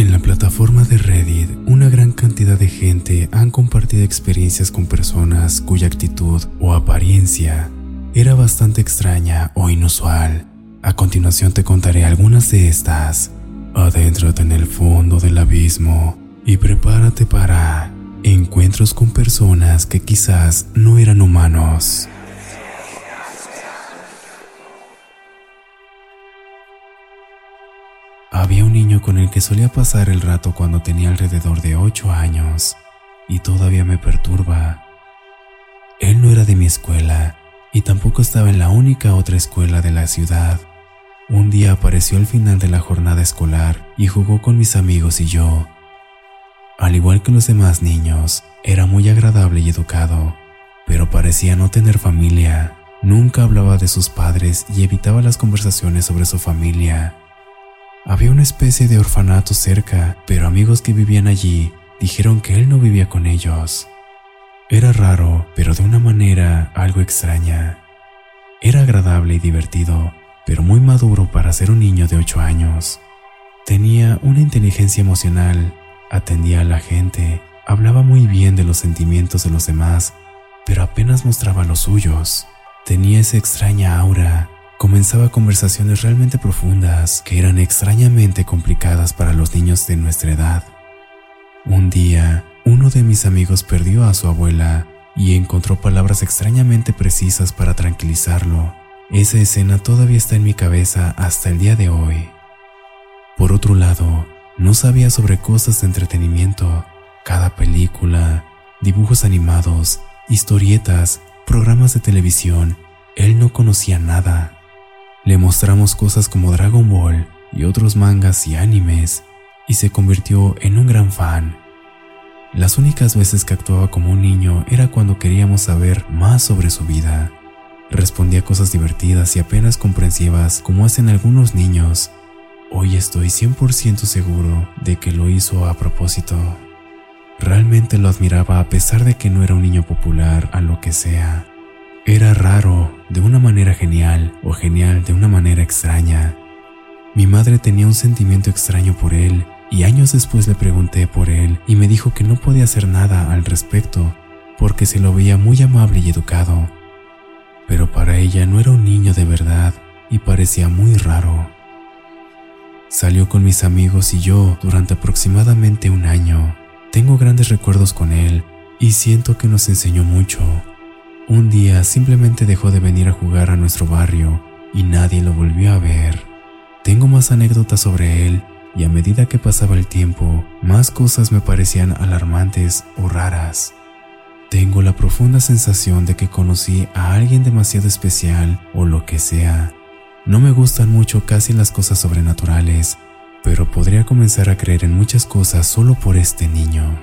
En la plataforma de Reddit, una gran cantidad de gente han compartido experiencias con personas cuya actitud o apariencia era bastante extraña o inusual a continuación te contaré algunas de estas. Adéntrate en el fondo del abismo y prepárate para encuentros con personas que quizás no eran humanos. Había un niño con el que solía pasar el rato cuando tenía alrededor de 8 años y todavía me perturba. Él no era de mi escuela y tampoco estaba en la única otra escuela de la ciudad. Un día apareció al final de la jornada escolar y jugó con mis amigos y yo. Al igual que los demás niños, era muy agradable y educado, pero parecía no tener familia. Nunca hablaba de sus padres y evitaba las conversaciones sobre su familia. Había una especie de orfanato cerca, pero amigos que vivían allí dijeron que él no vivía con ellos. Era raro, pero de una manera algo extraña. Era agradable y divertido, pero muy maduro para ser un niño de 8 años. Tenía una inteligencia emocional, atendía a la gente, hablaba muy bien de los sentimientos de los demás, pero apenas mostraba los suyos. Tenía esa extraña aura, comenzaba conversaciones realmente profundas que eran extrañamente complicadas para los niños de nuestra edad. Un día, uno de mis amigos perdió a su abuela y encontró palabras extrañamente precisas para tranquilizarlo. Esa escena todavía está en mi cabeza hasta el día de hoy. Por otro lado, no sabía sobre cosas de entretenimiento, cada película, dibujos animados, historietas, programas de televisión, él no conocía nada. Le mostramos cosas como Dragon Ball y otros mangas y animes, y se convirtió en un gran fan. Las únicas veces que actuaba como un niño era cuando queríamos saber más sobre su vida. Respondía cosas divertidas y apenas comprensivas como hacen algunos niños. Hoy estoy 100% seguro de que lo hizo a propósito. Realmente lo admiraba a pesar de que no era un niño popular a lo que sea. Era raro de una manera genial o genial de una manera extraña. Mi madre tenía un sentimiento extraño por él y años después le pregunté por él y me dijo que no podía hacer nada al respecto porque se lo veía muy amable y educado pero para ella no era un niño de verdad y parecía muy raro. Salió con mis amigos y yo durante aproximadamente un año. Tengo grandes recuerdos con él y siento que nos enseñó mucho. Un día simplemente dejó de venir a jugar a nuestro barrio y nadie lo volvió a ver. Tengo más anécdotas sobre él y a medida que pasaba el tiempo, más cosas me parecían alarmantes o raras. Tengo la profunda sensación de que conocí a alguien demasiado especial o lo que sea. No me gustan mucho casi las cosas sobrenaturales, pero podría comenzar a creer en muchas cosas solo por este niño.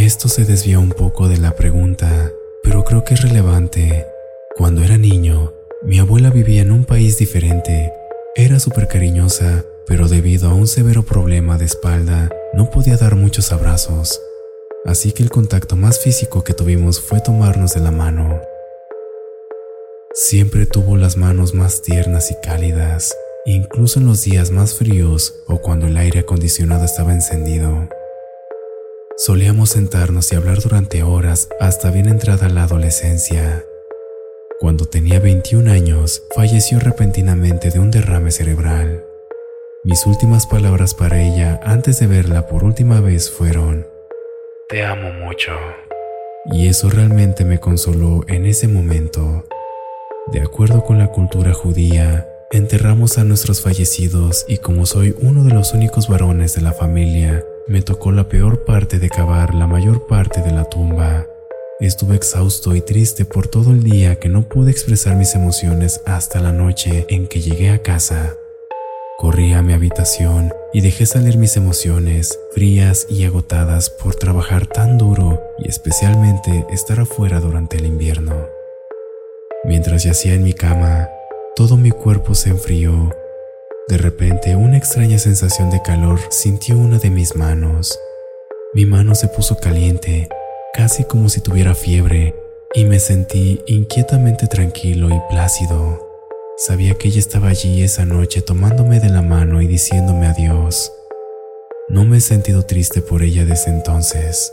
Esto se desvía un poco de la pregunta, pero creo que es relevante. Cuando era niño, mi abuela vivía en un país diferente. Era súper cariñosa, pero debido a un severo problema de espalda, no podía dar muchos abrazos así que el contacto más físico que tuvimos fue tomarnos de la mano. Siempre tuvo las manos más tiernas y cálidas, incluso en los días más fríos o cuando el aire acondicionado estaba encendido. Solíamos sentarnos y hablar durante horas hasta bien entrada la adolescencia. Cuando tenía 21 años, falleció repentinamente de un derrame cerebral. Mis últimas palabras para ella antes de verla por última vez fueron, Te amo mucho. Y eso realmente me consoló en ese momento. De acuerdo con la cultura judía, enterramos a nuestros fallecidos y como soy uno de los únicos varones de la familia, me tocó la peor parte de cavar la mayor parte de la tumba. Estuve exhausto y triste por todo el día que no pude expresar mis emociones hasta la noche en que llegué a casa. Corrí a mi habitación y dejé salir mis emociones, frías y agotadas por trabajar tan duro y especialmente estar afuera durante el invierno. Mientras yacía en mi cama, todo mi cuerpo se enfrió de repente, una extraña sensación de calor sintió una de mis manos. Mi mano se puso caliente, casi como si tuviera fiebre, y me sentí inquietamente tranquilo y plácido. Sabía que ella estaba allí esa noche tomándome de la mano y diciéndome adiós. No me he sentido triste por ella desde entonces.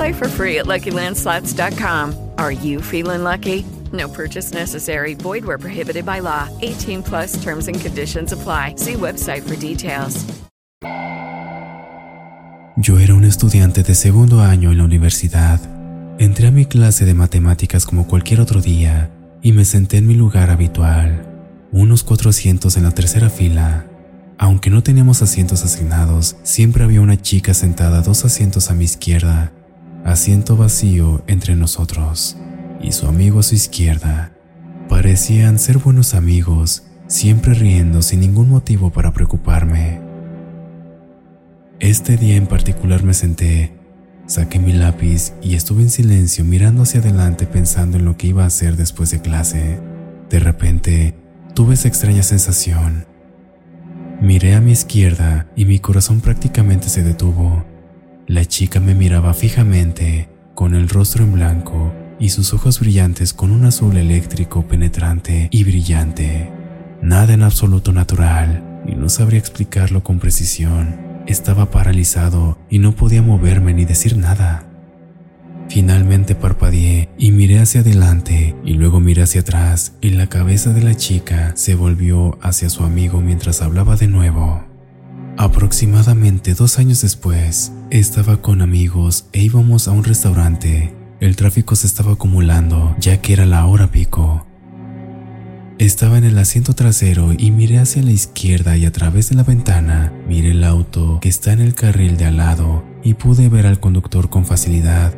Play for free at. Are you feeling lucky? No purchase necessary. Void where prohibited by law. 18 plus terms and conditions apply. See website for details. Yo era un estudiante de segundo año en la universidad. Entré a mi clase de matemáticas como cualquier otro día y me senté en mi lugar habitual, unos cuatro asientos en la tercera fila. Aunque no teníamos asientos asignados, siempre había una chica sentada dos asientos a mi izquierda, asiento vacío entre nosotros, y su amigo a su izquierda. Parecían ser buenos amigos, siempre riendo sin ningún motivo para preocuparme. Este día en particular me senté, saqué mi lápiz y estuve en silencio mirando hacia adelante pensando en lo que iba a hacer después de clase. De repente, tuve esa extraña sensación. Miré a mi izquierda y mi corazón prácticamente se detuvo. La chica me miraba fijamente, con el rostro en blanco y sus ojos brillantes con un azul eléctrico penetrante y brillante. Nada en absoluto natural, y no sabría explicarlo con precisión estaba paralizado y no podía moverme ni decir nada. Finalmente parpadeé y miré hacia adelante y luego miré hacia atrás y la cabeza de la chica se volvió hacia su amigo mientras hablaba de nuevo. Aproximadamente dos años después, estaba con amigos e íbamos a un restaurante. El tráfico se estaba acumulando ya que era la hora pico estaba en el asiento trasero y miré hacia la izquierda y a través de la ventana miré el auto que está en el carril de al lado y pude ver al conductor con facilidad.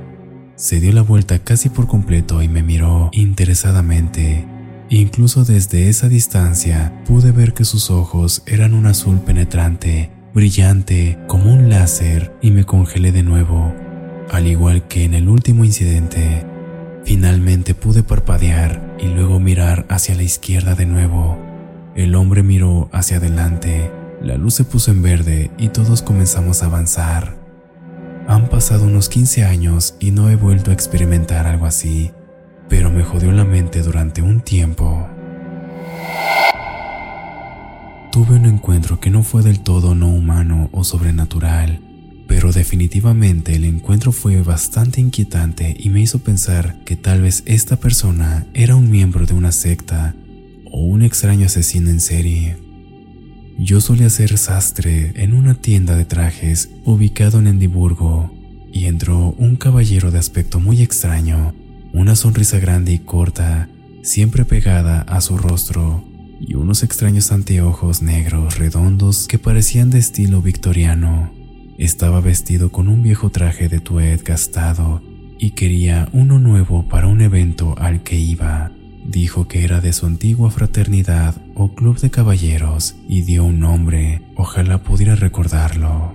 Se dio la vuelta casi por completo y me miró interesadamente. Incluso desde esa distancia pude ver que sus ojos eran un azul penetrante, brillante como un láser y me congelé de nuevo, al igual que en el último incidente. Finalmente pude parpadear y luego mirar hacia la izquierda de nuevo. El hombre miró hacia adelante, la luz se puso en verde y todos comenzamos a avanzar. Han pasado unos 15 años y no he vuelto a experimentar algo así, pero me jodió la mente durante un tiempo. Tuve un encuentro que no fue del todo no humano o sobrenatural, pero definitivamente el encuentro fue bastante inquietante y me hizo pensar que tal vez esta persona era un miembro de una secta o un extraño asesino en serie. Yo solía ser sastre en una tienda de trajes ubicado en Edimburgo y entró un caballero de aspecto muy extraño, una sonrisa grande y corta, siempre pegada a su rostro, y unos extraños anteojos negros redondos que parecían de estilo victoriano. Estaba vestido con un viejo traje de tued gastado y quería uno nuevo para un evento al que iba. Dijo que era de su antigua fraternidad o club de caballeros y dio un nombre, ojalá pudiera recordarlo.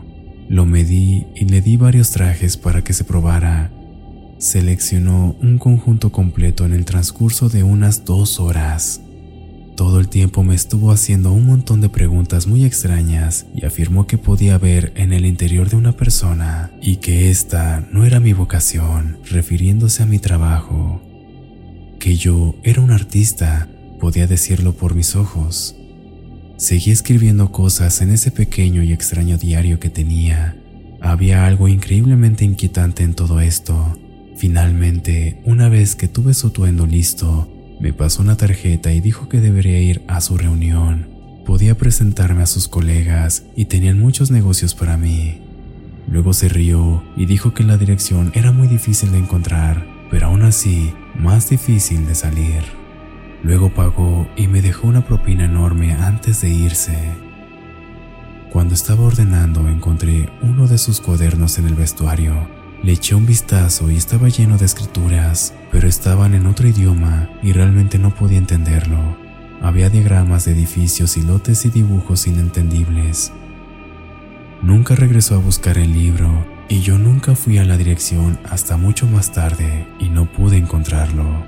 Lo medí y le di varios trajes para que se probara. Seleccionó un conjunto completo en el transcurso de unas dos horas. Todo el tiempo me estuvo haciendo un montón de preguntas muy extrañas y afirmó que podía ver en el interior de una persona y que esta no era mi vocación, refiriéndose a mi trabajo. Que yo era un artista, podía decirlo por mis ojos. Seguí escribiendo cosas en ese pequeño y extraño diario que tenía. Había algo increíblemente inquietante en todo esto. Finalmente, una vez que tuve su tuendo listo, me pasó una tarjeta y dijo que debería ir a su reunión. Podía presentarme a sus colegas y tenían muchos negocios para mí. Luego se rió y dijo que la dirección era muy difícil de encontrar, pero aún así más difícil de salir. Luego pagó y me dejó una propina enorme antes de irse. Cuando estaba ordenando encontré uno de sus cuadernos en el vestuario le eché un vistazo y estaba lleno de escrituras, pero estaban en otro idioma y realmente no podía entenderlo. Había diagramas de edificios y lotes y dibujos inentendibles. Nunca regresó a buscar el libro y yo nunca fui a la dirección hasta mucho más tarde y no pude encontrarlo.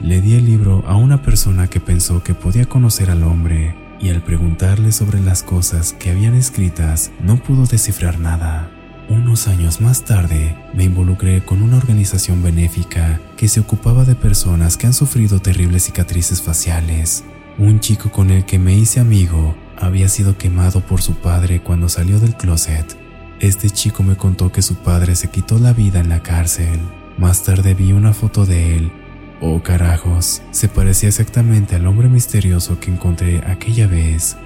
Le di el libro a una persona que pensó que podía conocer al hombre y al preguntarle sobre las cosas que habían escritas no pudo descifrar nada. Unos años más tarde, me involucré con una organización benéfica que se ocupaba de personas que han sufrido terribles cicatrices faciales. Un chico con el que me hice amigo había sido quemado por su padre cuando salió del closet. Este chico me contó que su padre se quitó la vida en la cárcel. Más tarde vi una foto de él. Oh carajos, se parecía exactamente al hombre misterioso que encontré aquella vez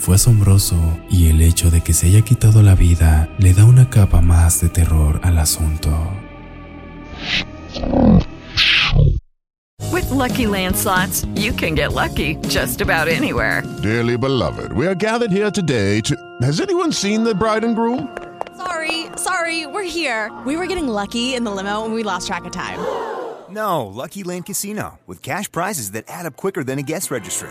fue asombroso y el hecho de que se haya quitado la vida le da una capa más de terror al asunto. With lucky landslots, you can get lucky just about anywhere. Dearly beloved, we are gathered here today to. Has anyone seen the bride and groom? Sorry, sorry, we're here. We were getting lucky in the limo and we lost track of time. No, Lucky Land Casino, with cash prizes that add up quicker than a guest registry